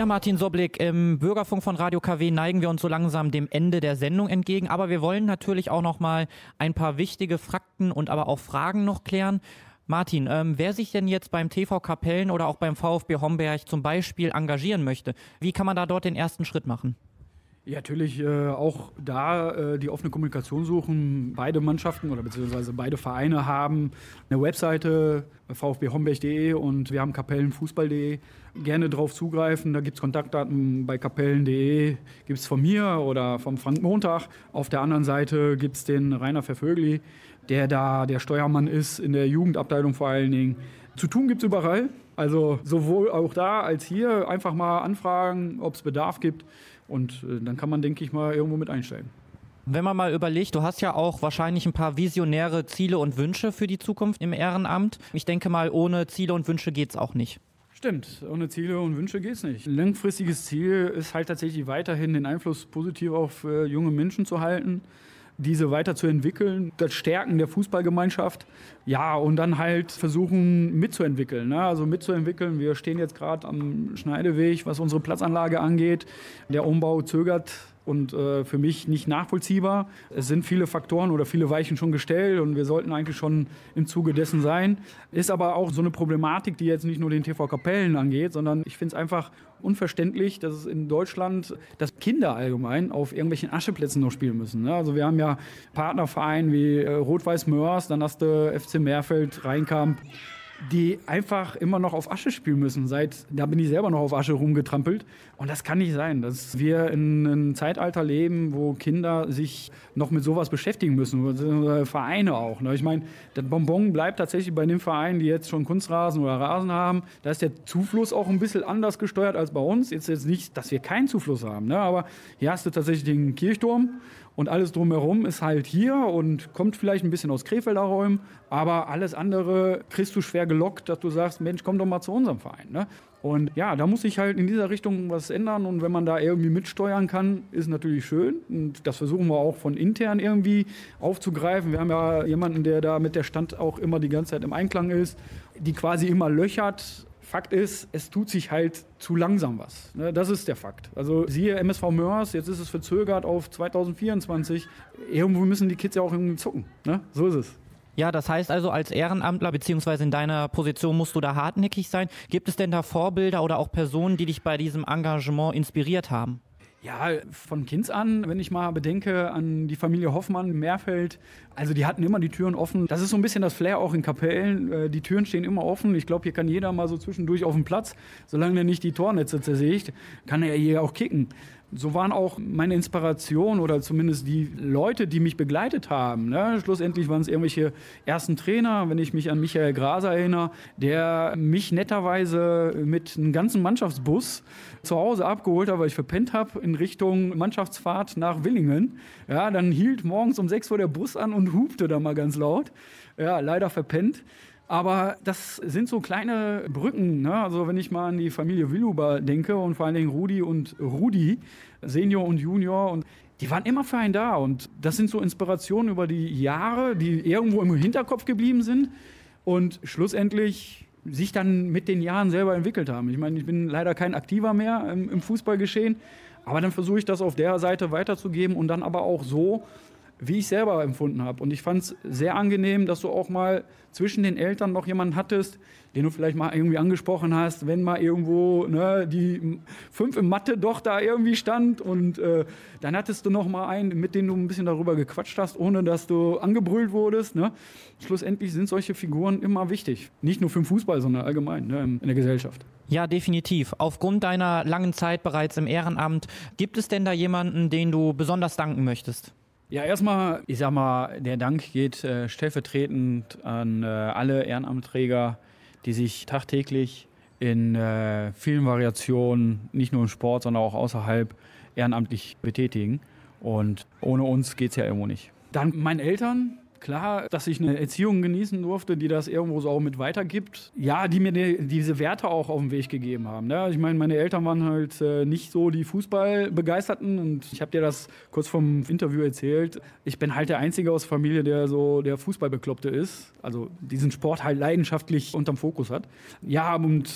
Ja, Martin Soblik, im Bürgerfunk von Radio KW neigen wir uns so langsam dem Ende der Sendung entgegen, aber wir wollen natürlich auch noch mal ein paar wichtige Fakten und aber auch Fragen noch klären. Martin, ähm, wer sich denn jetzt beim TV Kapellen oder auch beim VfB Homberg zum Beispiel engagieren möchte, wie kann man da dort den ersten Schritt machen? Ja, natürlich äh, auch da äh, die offene Kommunikation suchen. Beide Mannschaften oder beziehungsweise beide Vereine haben eine Webseite vfbhomberg.de und wir haben kapellenfußball.de. Gerne drauf zugreifen. Da gibt es Kontaktdaten bei kapellen.de, gibt es von mir oder vom Frank Montag. Auf der anderen Seite gibt es den Rainer Vervögli, der da der Steuermann ist, in der Jugendabteilung vor allen Dingen. Zu tun gibt es überall. Also sowohl auch da als hier einfach mal anfragen, ob es Bedarf gibt. Und äh, dann kann man, denke ich mal, irgendwo mit einsteigen. Wenn man mal überlegt, du hast ja auch wahrscheinlich ein paar visionäre Ziele und Wünsche für die Zukunft im Ehrenamt. Ich denke mal, ohne Ziele und Wünsche geht es auch nicht. Stimmt, ohne Ziele und Wünsche geht es nicht. Ein langfristiges Ziel ist halt tatsächlich weiterhin den Einfluss positiv auf äh, junge Menschen zu halten, diese weiterzuentwickeln, das Stärken der Fußballgemeinschaft, ja, und dann halt versuchen mitzuentwickeln. Ne? Also mitzuentwickeln. Wir stehen jetzt gerade am Schneideweg, was unsere Platzanlage angeht. Der Umbau zögert und äh, für mich nicht nachvollziehbar. Es sind viele Faktoren oder viele Weichen schon gestellt und wir sollten eigentlich schon im Zuge dessen sein. Ist aber auch so eine Problematik, die jetzt nicht nur den TV Kapellen angeht, sondern ich finde es einfach unverständlich, dass es in Deutschland, dass Kinder allgemein auf irgendwelchen Ascheplätzen noch spielen müssen. Ne? Also wir haben ja Partnervereine wie äh, Rot-Weiß Mörs, dann hast du FC Meerfeld, Rheinkamp die einfach immer noch auf Asche spielen müssen. Seit da bin ich selber noch auf Asche rumgetrampelt. Und das kann nicht sein, dass wir in einem Zeitalter leben, wo Kinder sich noch mit sowas beschäftigen müssen. Vereine auch. Ne? Ich meine, das Bonbon bleibt tatsächlich bei den Vereinen, die jetzt schon Kunstrasen oder Rasen haben. Da ist der Zufluss auch ein bisschen anders gesteuert als bei uns. Jetzt jetzt nicht, dass wir keinen Zufluss haben. Ne? Aber hier hast du tatsächlich den Kirchturm Und alles drumherum ist halt hier und kommt vielleicht ein bisschen aus Krefelder Räumen, aber alles andere kriegst du schwer gelockt, dass du sagst, Mensch, komm doch mal zu unserem Verein. Ne? Und ja, da muss sich halt in dieser Richtung was ändern und wenn man da irgendwie mitsteuern kann, ist natürlich schön. Und das versuchen wir auch von intern irgendwie aufzugreifen. Wir haben ja jemanden, der da mit der Stand auch immer die ganze Zeit im Einklang ist, die quasi immer löchert. Fakt ist, es tut sich halt zu langsam was. Ne? Das ist der Fakt. Also siehe MSV Mörs, jetzt ist es verzögert auf 2024. Irgendwo müssen die Kids ja auch irgendwie zucken. Ne? So ist es. Ja, das heißt also, als Ehrenamtler beziehungsweise in deiner Position musst du da hartnäckig sein. Gibt es denn da Vorbilder oder auch Personen, die dich bei diesem Engagement inspiriert haben? Ja, von Kinds an, wenn ich mal bedenke an die Familie Hoffmann, Meerfeld, also die hatten immer die Türen offen. Das ist so ein bisschen das Flair auch in Kapellen. Äh, Die Türen stehen immer offen. Ich glaube, hier kann jeder mal so zwischendurch auf den Platz. Solange er nicht die Tornetze zersägt, kann er hier auch kicken. So waren auch meine Inspiration oder zumindest die Leute, die mich begleitet haben. Ne? Schlussendlich waren es irgendwelche ersten Trainer, wenn ich mich an Michael Graser erinnere, der mich netterweise mit einem ganzen Mannschaftsbus zu Hause abgeholt hat, weil ich verpennt habe, in Richtung Mannschaftsfahrt nach Willingen. Ja, dann hielt morgens um sechs Uhr der Bus an und hupte da mal ganz laut. Ja, leider verpennt. Aber das sind so kleine Brücken. Ne? Also wenn ich mal an die Familie Willuber denke und vor allen Dingen Rudi und Rudi, Senior und Junior und die waren immer für einen da. Und das sind so Inspirationen über die Jahre, die irgendwo im Hinterkopf geblieben sind und schlussendlich sich dann mit den Jahren selber entwickelt haben. Ich meine, ich bin leider kein Aktiver mehr im, im Fußballgeschehen, aber dann versuche ich das auf der Seite weiterzugeben und dann aber auch so, wie ich selber empfunden habe. Und ich fand es sehr angenehm, dass du auch mal zwischen den Eltern noch jemanden hattest, den du vielleicht mal irgendwie angesprochen hast, wenn mal irgendwo ne, die fünf im Mathe doch da irgendwie stand und äh, dann hattest du noch mal einen, mit dem du ein bisschen darüber gequatscht hast, ohne dass du angebrüllt wurdest. Ne? Schlussendlich sind solche Figuren immer wichtig. Nicht nur für den Fußball, sondern allgemein ne, in der Gesellschaft. Ja, definitiv. Aufgrund deiner langen Zeit bereits im Ehrenamt, gibt es denn da jemanden, den du besonders danken möchtest? Ja, erstmal, ich sag mal, der Dank geht äh, stellvertretend an äh, alle Ehrenamtsträger, die sich tagtäglich in äh, vielen Variationen, nicht nur im Sport, sondern auch außerhalb, ehrenamtlich betätigen. Und ohne uns geht es ja irgendwo nicht. Dann meinen Eltern, klar, dass ich eine Erziehung genießen durfte, die das irgendwo so auch mit weitergibt. Ja, die mir die, diese Werte auch auf den Weg gegeben haben. Ne? Ich meine, meine Eltern waren halt äh, nicht so die Fußballbegeisterten und ich habe dir das kurz vom Interview erzählt. Ich bin halt der Einzige aus der Familie, der so der Fußballbekloppte ist. Also diesen Sport halt leidenschaftlich unterm Fokus hat. Ja, und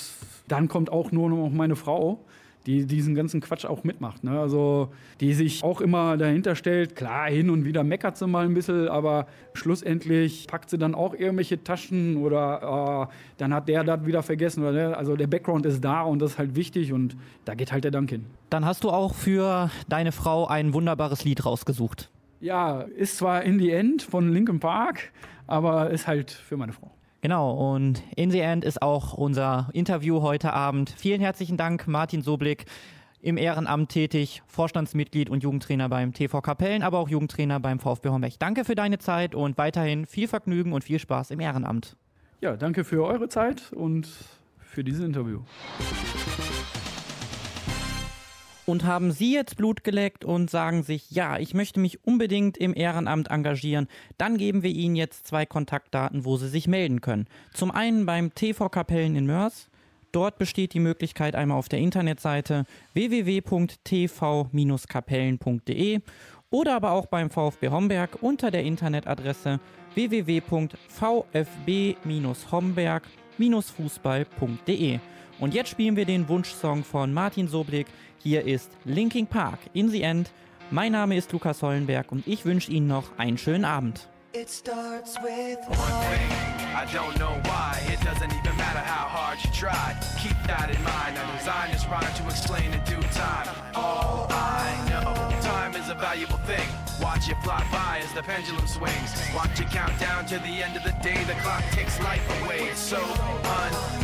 dann kommt auch nur noch meine Frau die diesen ganzen Quatsch auch mitmacht. Ne? Also die sich auch immer dahinter stellt. Klar, hin und wieder meckert sie mal ein bisschen, aber schlussendlich packt sie dann auch irgendwelche Taschen oder äh, dann hat der das wieder vergessen. Oder, ne? Also der Background ist da und das ist halt wichtig und da geht halt der Dank hin. Dann hast du auch für deine Frau ein wunderbares Lied rausgesucht. Ja, ist zwar In the End von Linkin Park, aber ist halt für meine Frau. Genau, und in the end ist auch unser Interview heute Abend. Vielen herzlichen Dank, Martin Soblick, im Ehrenamt tätig, Vorstandsmitglied und Jugendtrainer beim TV Kapellen, aber auch Jugendtrainer beim VfB Homberg. Danke für deine Zeit und weiterhin viel Vergnügen und viel Spaß im Ehrenamt. Ja, danke für eure Zeit und für dieses Interview. Und haben Sie jetzt Blut geleckt und sagen sich, ja, ich möchte mich unbedingt im Ehrenamt engagieren, dann geben wir Ihnen jetzt zwei Kontaktdaten, wo Sie sich melden können. Zum einen beim TV Kapellen in Mörs. Dort besteht die Möglichkeit einmal auf der Internetseite www.tv-kapellen.de oder aber auch beim VfB Homberg unter der Internetadresse www.vfb-homberg-fußball.de. Und jetzt spielen wir den Wunschsong von Martin Soblick. Hier ist Linking Park in the End. Mein Name ist Lukas Hollenberg und ich wünsche Ihnen noch einen schönen Abend. It starts with One thing, I don't know why. It doesn't even matter how hard you try. Keep that in mind. I designed this rhyme to explain in due time. All I know, time is a valuable thing. Watch it fly by as the pendulum swings. Watch it count down to the end of the day. The clock takes life away. It's so unreal.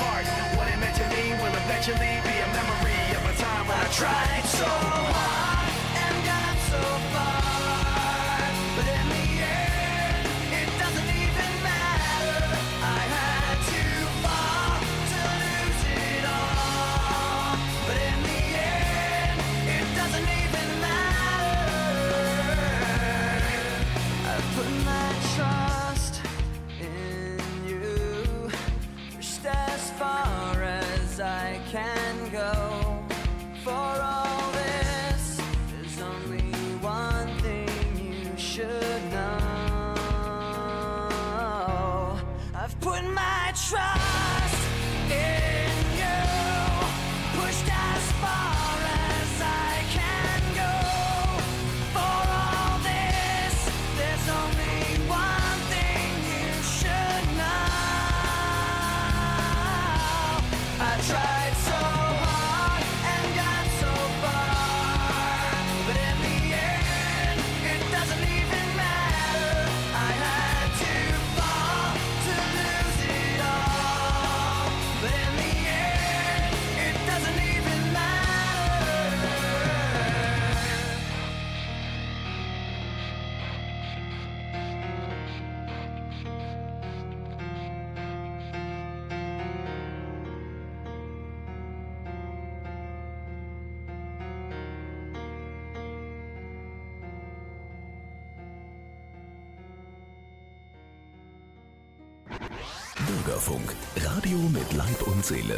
sırasıyla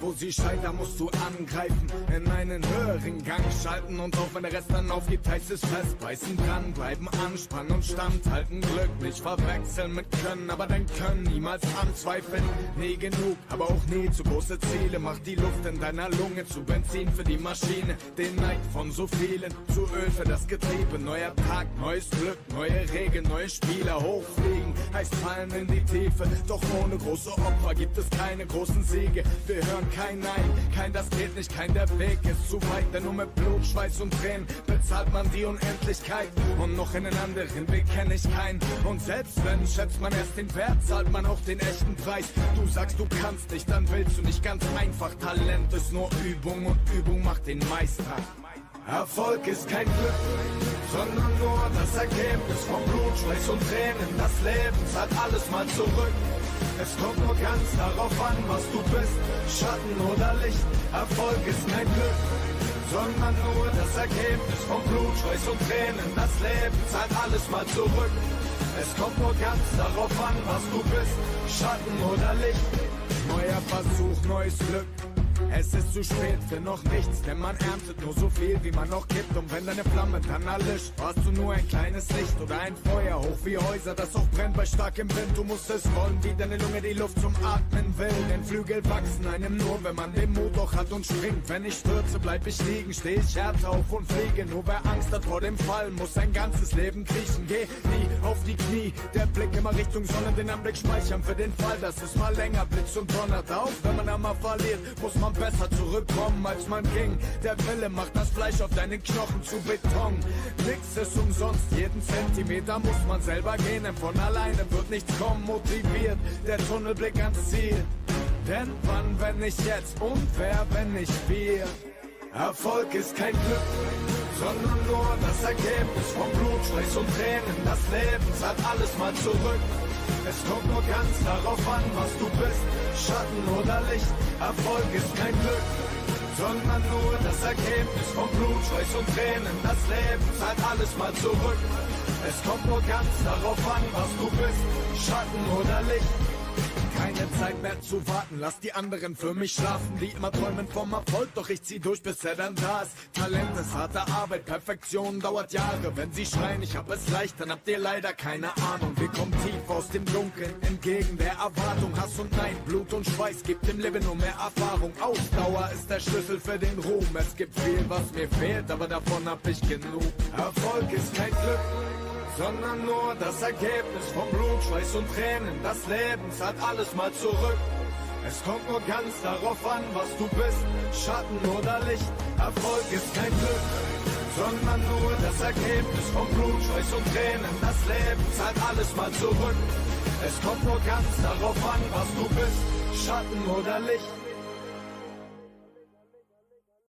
wo sie scheitern, musst du angreifen, in einen höheren Gang schalten und auch wenn der Rest dann aufgibt, heißt es festbeißen, dranbleiben, anspannen und standhalten, Glück nicht verwechseln mit Können, aber dein Können niemals anzweifeln, nie genug, aber auch nie zu große Ziele, macht die Luft in deiner Lunge zu Benzin für die Maschine, den Neid von so vielen, zu Öl für das Getriebe, neuer Tag, neues Glück, neue Regeln, neue Spieler, hochfliegen, heißt fallen in die Tiefe, doch ohne große Opfer gibt es keine großen Siege, wir hören kein Nein, kein das geht nicht, kein der Weg ist zu weit, denn nur mit Blut, Schweiß und Tränen bezahlt man die Unendlichkeit und noch in den anderen Weg kenne ich keinen und selbst wenn schätzt man erst den Wert, zahlt man auch den echten Preis, du sagst du kannst nicht, dann willst du nicht ganz einfach, Talent ist nur Übung und Übung macht den Meister. Erfolg ist kein Glück, sondern nur das Ergebnis von Blut, Schweiß und Tränen. Das Leben zahlt alles mal zurück. Es kommt nur ganz darauf an, was du bist, Schatten oder Licht. Erfolg ist kein Glück, sondern nur das Ergebnis von Blut, Schweiß und Tränen. Das Leben zahlt alles mal zurück. Es kommt nur ganz darauf an, was du bist, Schatten oder Licht. Neuer Versuch, neues Glück. Es ist zu spät für noch nichts, denn man erntet nur so viel, wie man noch gibt. Und wenn deine Flamme dann erlischt, warst du nur ein kleines Licht oder ein Feuer hoch wie Häuser, das auch brennt bei starkem Wind. Du musst es wollen, wie deine Lunge die Luft zum Atmen will. Denn Flügel wachsen einem nur, wenn man den Mut auch hat und springt. Wenn ich stürze, bleib ich liegen, steh ich härter auf und fliege. Nur wer Angst hat vor dem Fall, muss sein ganzes Leben kriechen. Geh nie auf die Knie, der Blick immer Richtung Sonne, den Anblick speichern für den Fall, dass es mal länger blitzt und donnert auf. Wenn man einmal verliert, muss man besser zurückkommen, als man ging. Der Wille macht das Fleisch auf deinen Knochen zu Beton. Nix ist umsonst, jeden Zentimeter muss man selber gehen, denn von alleine wird nichts kommen, motiviert. Der Tunnelblick ans Ziel. Denn wann, wenn nicht jetzt und wer, wenn nicht wir? Erfolg ist kein Glück, sondern nur das Ergebnis von Blut, Schweiß und Tränen. Das Leben zahlt alles mal zurück. Es kommt nur ganz darauf an, was du bist, Schatten oder Licht. Erfolg ist kein Glück, sondern nur das Ergebnis von Blut, Schweiß und Tränen. Das Leben zahlt alles mal zurück. Es kommt nur ganz darauf an, was du bist, Schatten oder Licht. Keine Zeit mehr zu warten. Lass die anderen für mich schlafen, die immer träumen vom Erfolg. Doch ich zieh durch, bis er dann da ist. Talent ist harte Arbeit, Perfektion dauert Jahre. Wenn sie schreien, ich hab es leicht, dann habt ihr leider keine Ahnung. Wir kommen tief aus dem Dunkeln, entgegen der Erwartung. Hass und Neid, Blut und Schweiß gibt im Leben nur mehr Erfahrung. Ausdauer ist der Schlüssel für den Ruhm. Es gibt viel, was mir fehlt, aber davon hab ich genug. Erfolg ist kein Glück sondern nur das Ergebnis von Blut, Schweiß und Tränen. Das Leben zahlt alles mal zurück. Es kommt nur ganz darauf an, was du bist, Schatten oder Licht. Erfolg ist kein Glück, sondern nur das Ergebnis von Blut, Schweiß und Tränen. Das Leben zahlt alles mal zurück. Es kommt nur ganz darauf an, was du bist, Schatten oder Licht.